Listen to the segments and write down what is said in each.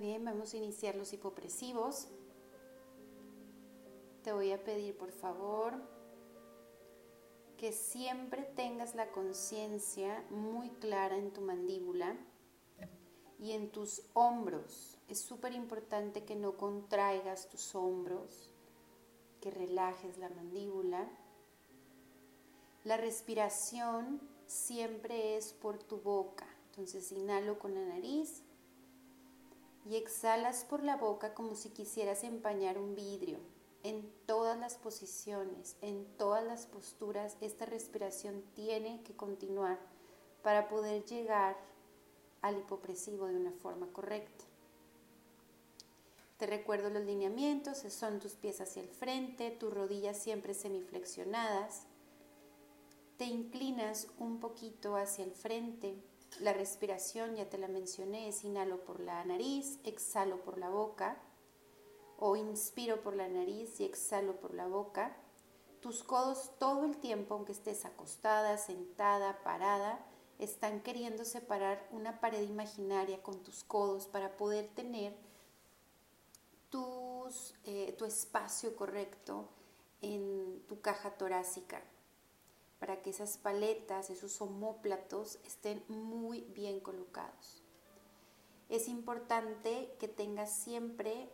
bien, vamos a iniciar los hipopresivos. Te voy a pedir por favor que siempre tengas la conciencia muy clara en tu mandíbula y en tus hombros. Es súper importante que no contraigas tus hombros, que relajes la mandíbula. La respiración siempre es por tu boca. Entonces inhalo con la nariz y exhalas por la boca como si quisieras empañar un vidrio. En todas las posiciones, en todas las posturas, esta respiración tiene que continuar para poder llegar al hipopresivo de una forma correcta. Te recuerdo los lineamientos, son tus pies hacia el frente, tus rodillas siempre semiflexionadas. Te inclinas un poquito hacia el frente. La respiración, ya te la mencioné, es inhalo por la nariz, exhalo por la boca. O inspiro por la nariz y exhalo por la boca. Tus codos todo el tiempo, aunque estés acostada, sentada, parada, están queriendo separar una pared imaginaria con tus codos para poder tener eh, tu espacio correcto en tu caja torácica, para que esas paletas, esos homóplatos estén muy bien colocados. Es importante que tengas siempre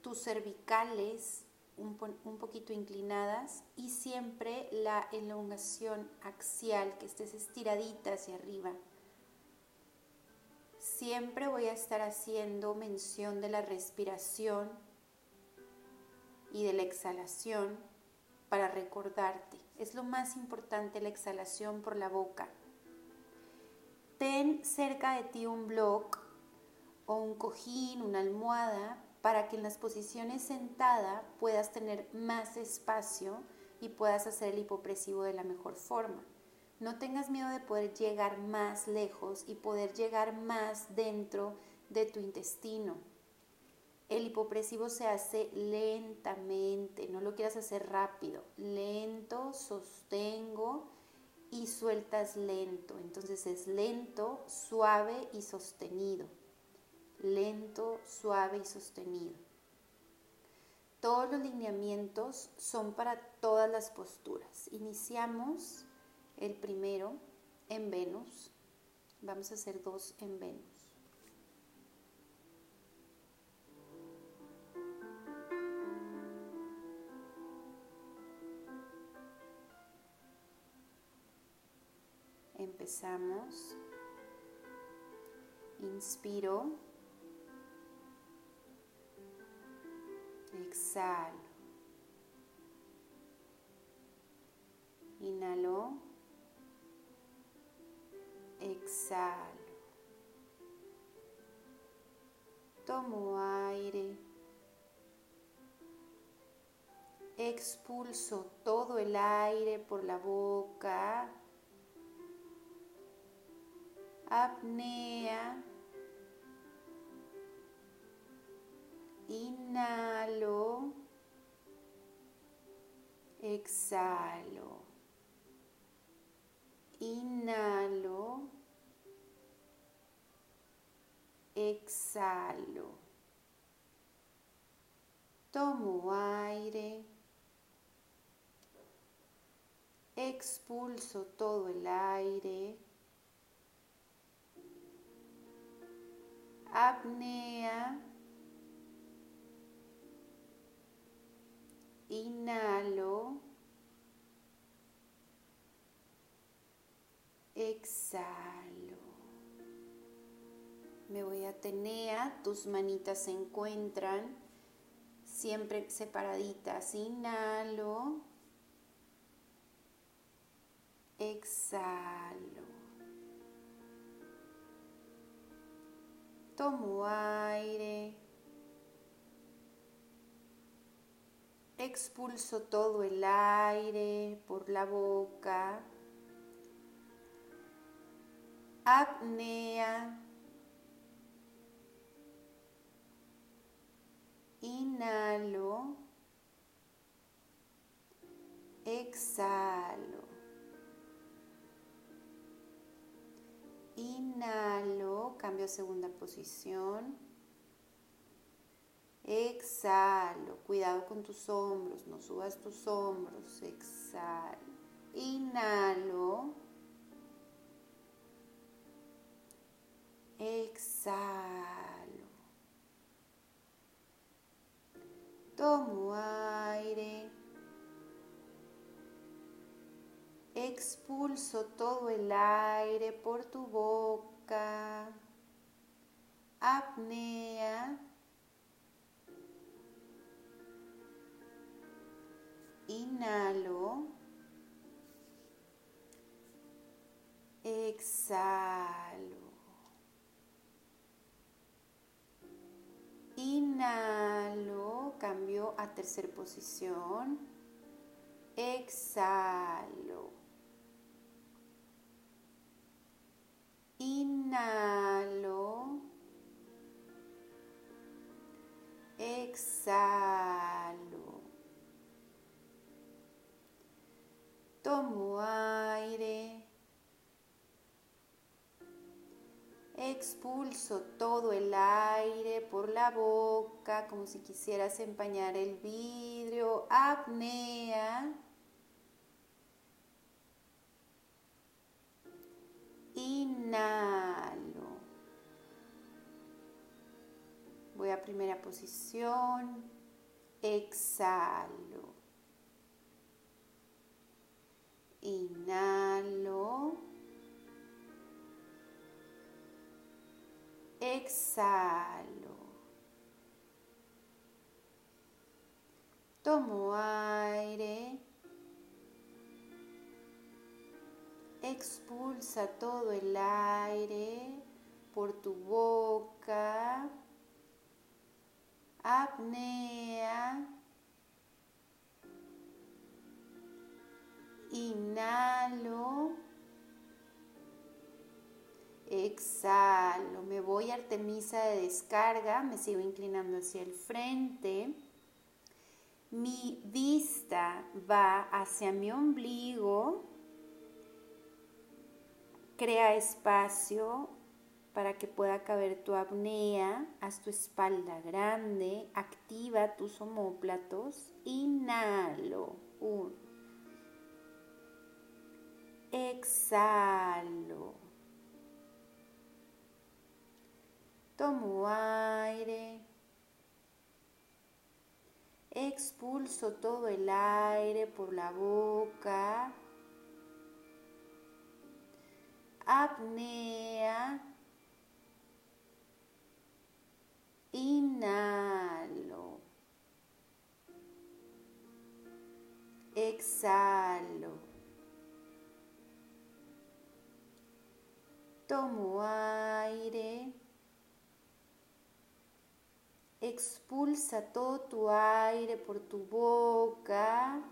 tus cervicales un, poquito inclinadas y siempre la elongación axial, que estés estiradita hacia arriba. Siempre voy a estar haciendo mención de la respiración y de la exhalación para recordarte. Es lo más importante la exhalación por la boca. Ten cerca de ti un bloc o un cojín, una almohada para que en las posiciones sentada puedas tener más espacio y puedas hacer el hipopresivo de la mejor forma. No tengas miedo de poder llegar más lejos y poder llegar más dentro de tu intestino. El hipopresivo se hace lentamente, no lo quieras hacer rápido, lento, sostengo y sueltas lento. Entonces es lento, suave y sostenido lento, suave y sostenido. Todos los lineamientos son para todas las posturas. Iniciamos el primero en Venus. Vamos a hacer dos en Venus. Empezamos. Inspiro. exhalo. Inhalo. Exhalo. Tomo aire. Expulso todo el aire por la boca. Apnea. Inhalo. Exhalo. Inhalo. Exhalo. Tomo aire. Expulso todo el aire. Apnea. Inhalo. Exhalo. Me voy a Atenea, tus manitas se encuentran siempre separaditas. Inhalo. Exhalo. Tomo aire. Expulso todo el aire por la boca. Apnea. Inhalo. Exhalo. Inhalo, cambio a segunda posición. Exhalo. Cuidado con tus hombros. No subas tus hombros. Exhalo. Inhalo. Exhalo. Tomo aire. Expulso todo el aire por tu boca. Apnea. Inhalo. Exhalo. Inhalo, cambio a tercera posición. Exhalo. Inhalo. Exhalo. Tomo aire. Expulso todo el aire por la boca como si quisieras empañar el vidrio. Apnea. Voy a primera posición. Exhalo. Inhalo. Exhalo. Tomo aire. Expulsa todo el aire por tu boca. Apnea. Inhalo. Exhalo. Me voy a Artemisa de descarga. Me sigo inclinando hacia el frente. Mi vista va hacia mi ombligo. Crea espacio para que pueda caber tu apnea. Haz tu espalda grande. Activa tus omóplatos. Inhalo. Uno. Exhalo. Tomo aire. Expulso todo el aire por la boca. Apnea. Inhalo. Exhalo. Tomo aire. Expulsa todo tu aire por tu boca.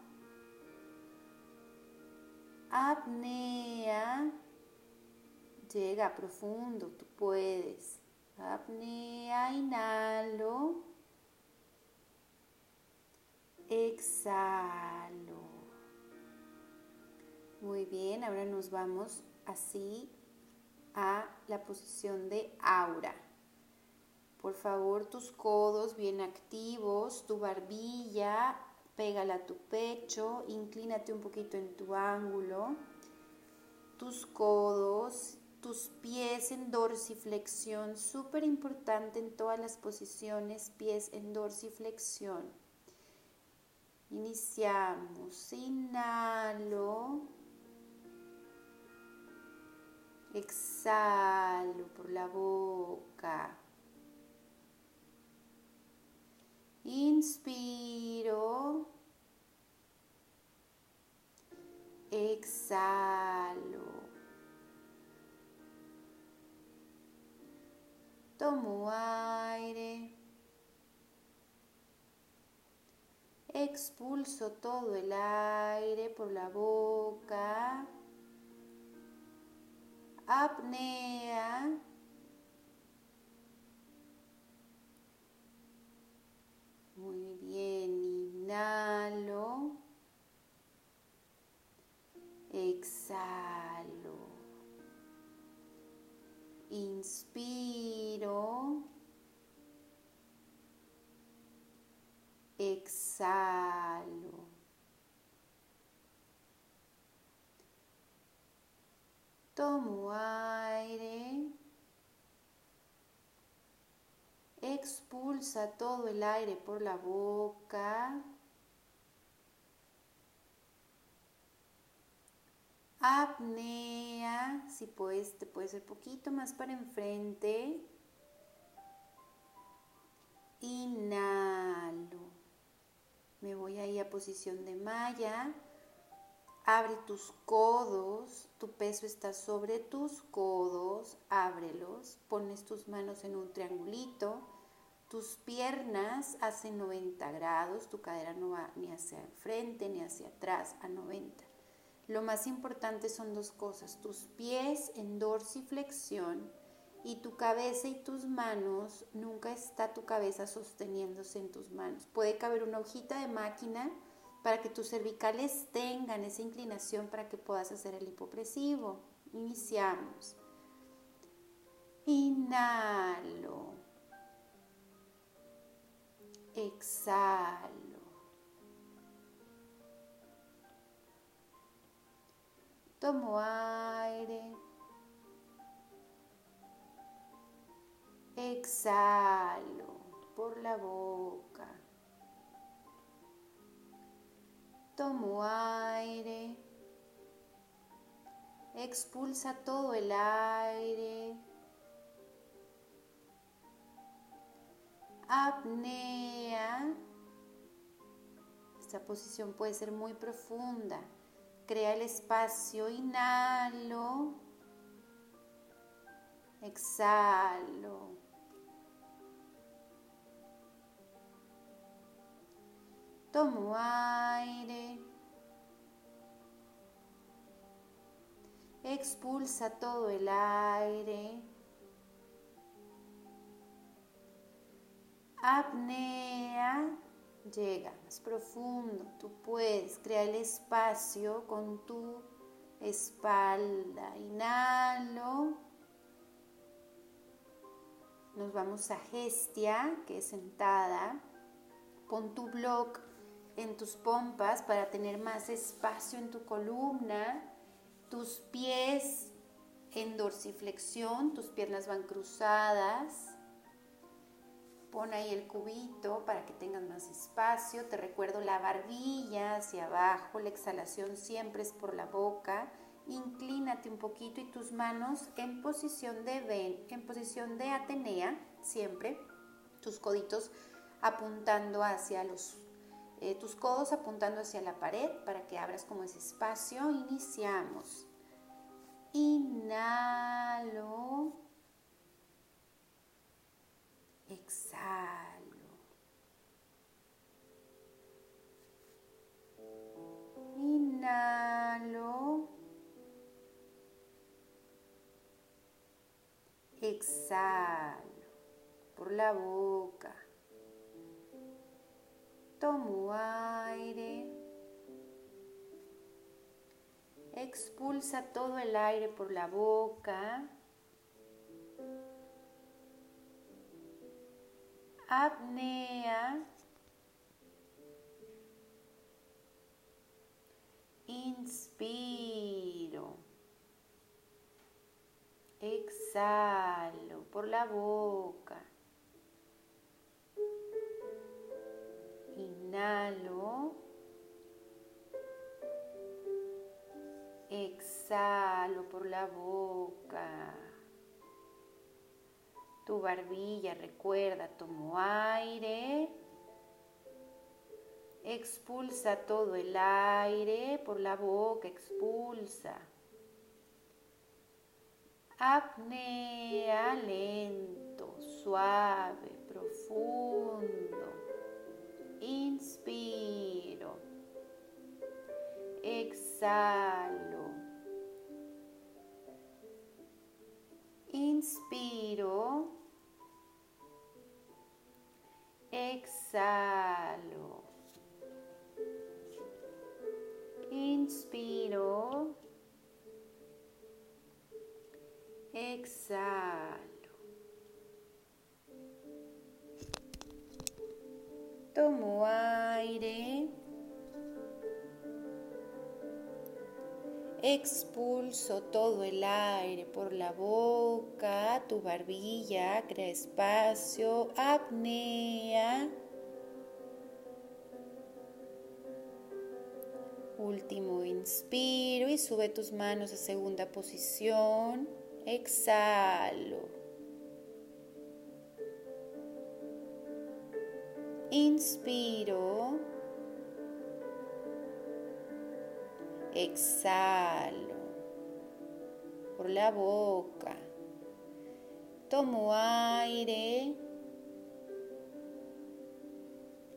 Apnea. Llega profundo, tú puedes. Apnea, inhalo. Exhalo. Muy bien, ahora nos vamos así a la posición de aura. Por favor, tus codos bien activos, tu barbilla, pégala a tu pecho, inclínate un poquito en tu ángulo, tus codos, tus pies en dorsiflexión, súper importante en todas las posiciones, pies en dorsiflexión. Iniciamos, inhalo. Exhalo por la boca. Inspiro. Exhalo. Tomo aire. Expulso todo el aire por la boca apnea. Muy bien, inhalo. Exhalo. Inspiro. exhalo. Tomo aire. Expulsa todo el aire por la boca. Apnea, si puedes, te puedes ir poquito más para enfrente. Inhalo. Me voy ahí a posición de malla. Abre tus codos, tu peso está sobre tus codos, ábrelos, pones tus manos en un triangulito, tus piernas hacen 90 grados, tu cadera no va ni hacia el frente ni hacia atrás, a 90. Lo más importante son dos cosas, tus pies en dorsiflexión y tu cabeza y tus manos, nunca está tu cabeza sosteniéndose en tus manos. Puede caber una hojita de máquina para que tus cervicales tengan esa inclinación para que puedas hacer el hipopresivo. Iniciamos. Inhalo. Exhalo. Tomo aire. Exhalo por la boca. Tomo aire. Expulsa todo el aire. Apnea. Esta posición puede ser muy profunda. Crea el espacio. Inhalo. Exhalo. Tomo aire. Expulsa todo el aire. Apnea. Llega más profundo. Tú puedes crear el espacio con tu espalda. Inhalo. Nos vamos a gestia, que es sentada. Pon tu bloque en tus pompas para tener más espacio en tu columna, tus pies en dorsiflexión, tus piernas van cruzadas. Pon ahí el cubito para que tengas más espacio. Te recuerdo la barbilla hacia abajo, la exhalación siempre es por la boca. Inclínate un poquito y tus manos en posición de ven, en posición de Atenea, siempre. Tus coditos apuntando hacia los eh, tus codos apuntando hacia la pared para que abras como ese espacio. Iniciamos. Inhalo. Exhalo. Inhalo. Exhalo por la boca. Tomo aire. Expulsa todo el aire por la boca. Apnea. Inspiro. Exhalo por la boca. Inhalo. Exhalo por la boca. Tu barbilla, recuerda, tomo aire. Expulsa todo el aire por la boca, expulsa. Apnea lento, suave, profundo. Inspiro. Exhalo. Expulso todo el aire por la boca, tu barbilla, crea espacio, apnea. Último inspiro y sube tus manos a segunda posición. Exhalo. Inspiro. Exhalo por la boca. Tomo aire.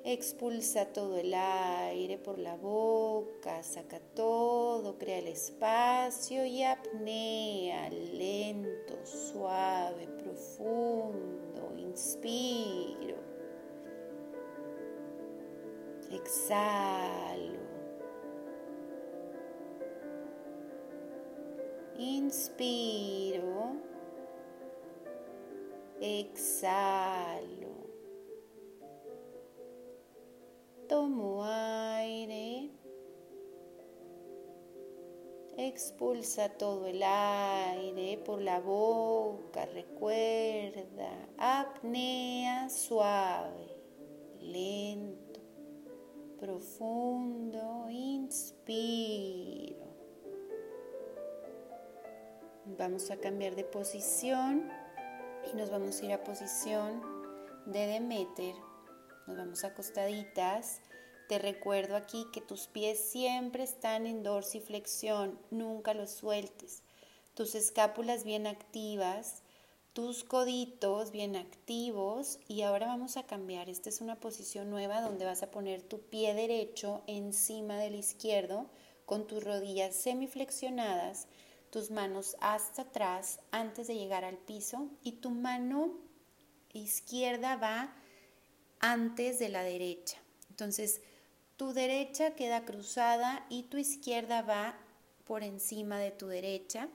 Expulsa todo el aire por la boca, saca todo, crea el espacio y apnea, lento, suave, profundo. Inspiro. Exhalo. Inspiro. Exhalo. Tomo aire. Expulsa todo el aire por la boca. Recuerda. Apnea suave. Lento. Profundo. Inspiro. Vamos a cambiar de posición y nos vamos a ir a posición de Demeter nos vamos acostaditas. Te recuerdo aquí que tus pies siempre están en dorsiflexión, nunca los sueltes. Tus escápulas bien activas, tus coditos bien activos y ahora vamos a cambiar. Esta es una posición nueva donde vas a poner tu pie derecho encima del izquierdo con tus rodillas semiflexionadas, tus manos hasta atrás antes de llegar al piso y tu mano izquierda va antes de la derecha. Entonces, tu derecha queda cruzada y tu izquierda va por encima de tu derecha.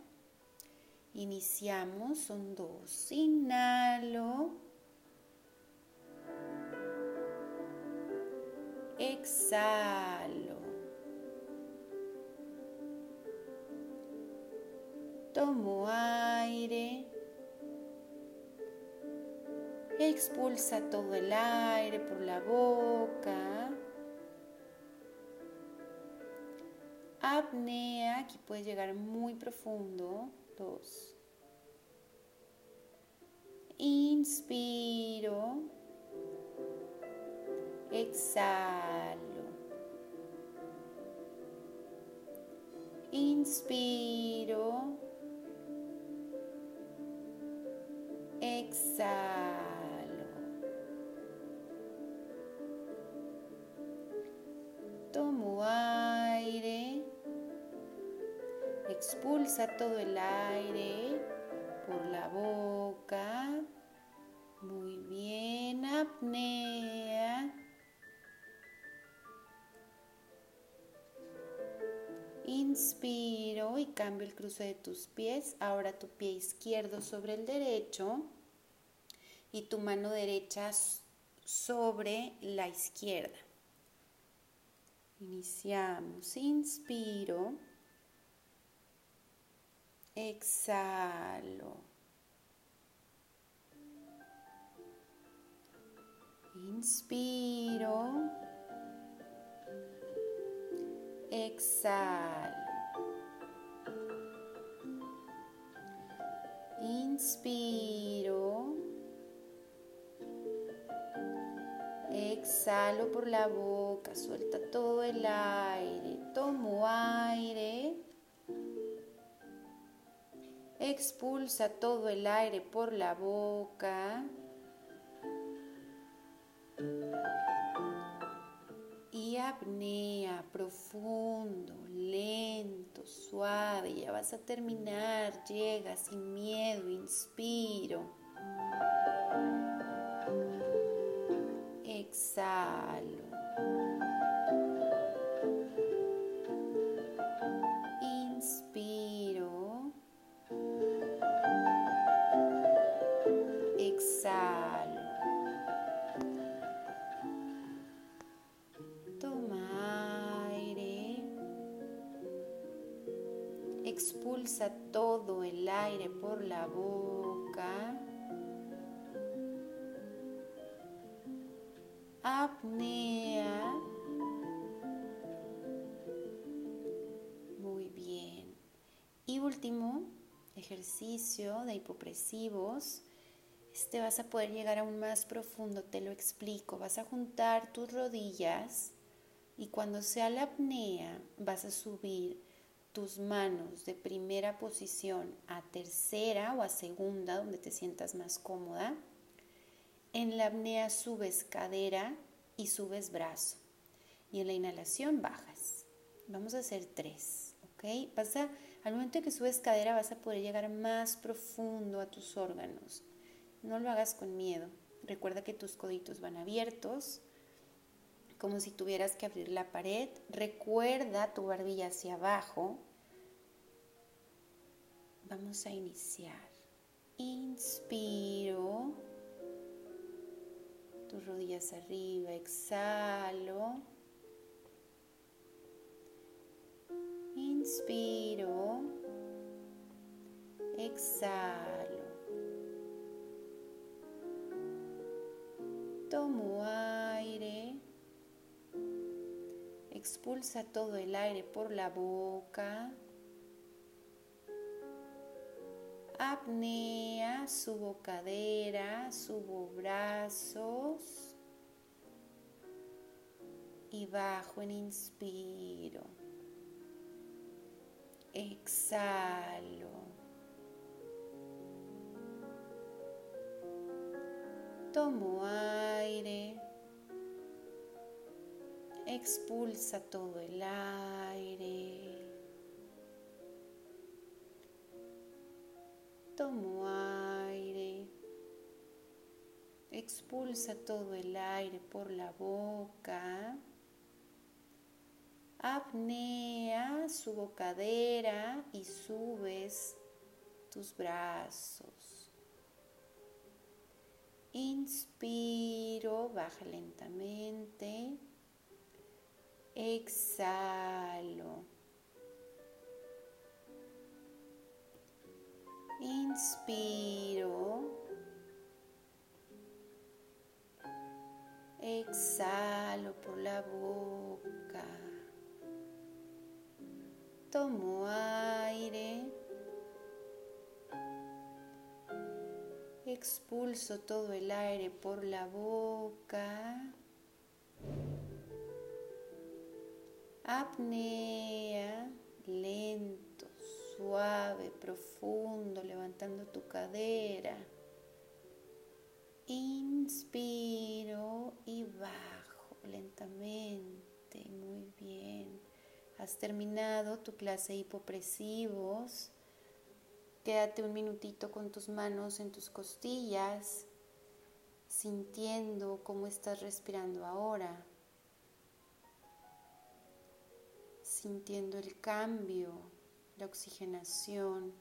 Iniciamos, son dos. Inhalo. Exhalo. Tomo aire. Expulsa todo el aire por la boca. Apnea, aquí puedes llegar muy profundo. Dos. Inspiro. Exhalo. Inspiro. Exhalo. Expulsa todo el aire por la boca. Muy bien, apnea. Inspiro y cambio el cruce de tus pies. Ahora tu pie izquierdo sobre el derecho y tu mano derecha sobre la izquierda. Iniciamos. Inspiro. Exhalo. Inspiro. Exhalo. Inspiro. Exhalo por la boca, suelta todo el aire. Tomo aire. Expulsa todo el aire por la boca. Y apnea profundo, lento, suave. Ya vas a terminar. Llega sin miedo. Inspiro exhalo. Inspiro. Exhalo. Toma aire. Expulsa todo el aire por la boca. De hipopresivos. Este vas a poder llegar aún más profundo, te lo explico. Vas a juntar tus rodillas y cuando sea la apnea vas a subir tus manos de primera posición a tercera o a segunda, donde te sientas más cómoda. En la apnea subes cadera y subes brazo. Y en la inhalación bajas. Vamos a hacer tres, ¿ok? Vas a, al momento que subes cadera vas a poder llegar más profundo a tus órganos. No lo hagas con miedo. Recuerda que tus coditos van abiertos, como si tuvieras que abrir la pared. Recuerda tu barbilla hacia abajo. Vamos a iniciar. Inspiro. Tus rodillas arriba. Exhalo. Inspiro. Exhalo. Tomo aire. Expulsa todo el aire por la boca. Apnea, subo cadera, subo brazos y bajo en inspiro. Exhalo. Tomo aire. Expulsa todo el aire. Tomo aire. Expulsa todo el aire por la boca. Apnea, subo cadera y subes tus brazos. Inspiro, baja lentamente. Exhalo. Inspiro. Exhalo por la boca. Tomo aire. Expulso todo el aire por la boca. Apnea, lento, suave, profundo, levantando tu cadera. Inspiro y bajo lentamente, muy bien. Has terminado tu clase de hipopresivos. Quédate un minutito con tus manos en tus costillas, sintiendo cómo estás respirando ahora, sintiendo el cambio, la oxigenación,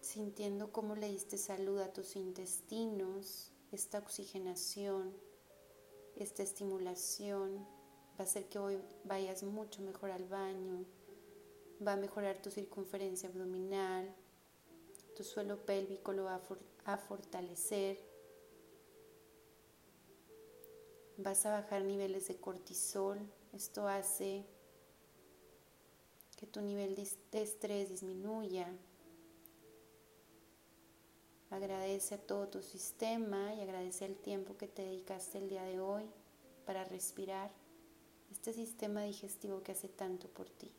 sintiendo cómo le diste salud a tus intestinos, esta oxigenación, esta estimulación va a hacer que hoy vayas mucho mejor al baño va a mejorar tu circunferencia abdominal, tu suelo pélvico lo va a, fortalecer, vas a bajar niveles de cortisol, esto hace que tu nivel de estrés disminuya. Agradece a todo tu sistema y agradece el tiempo que te dedicaste el día de hoy para respirar este sistema digestivo que hace tanto por ti.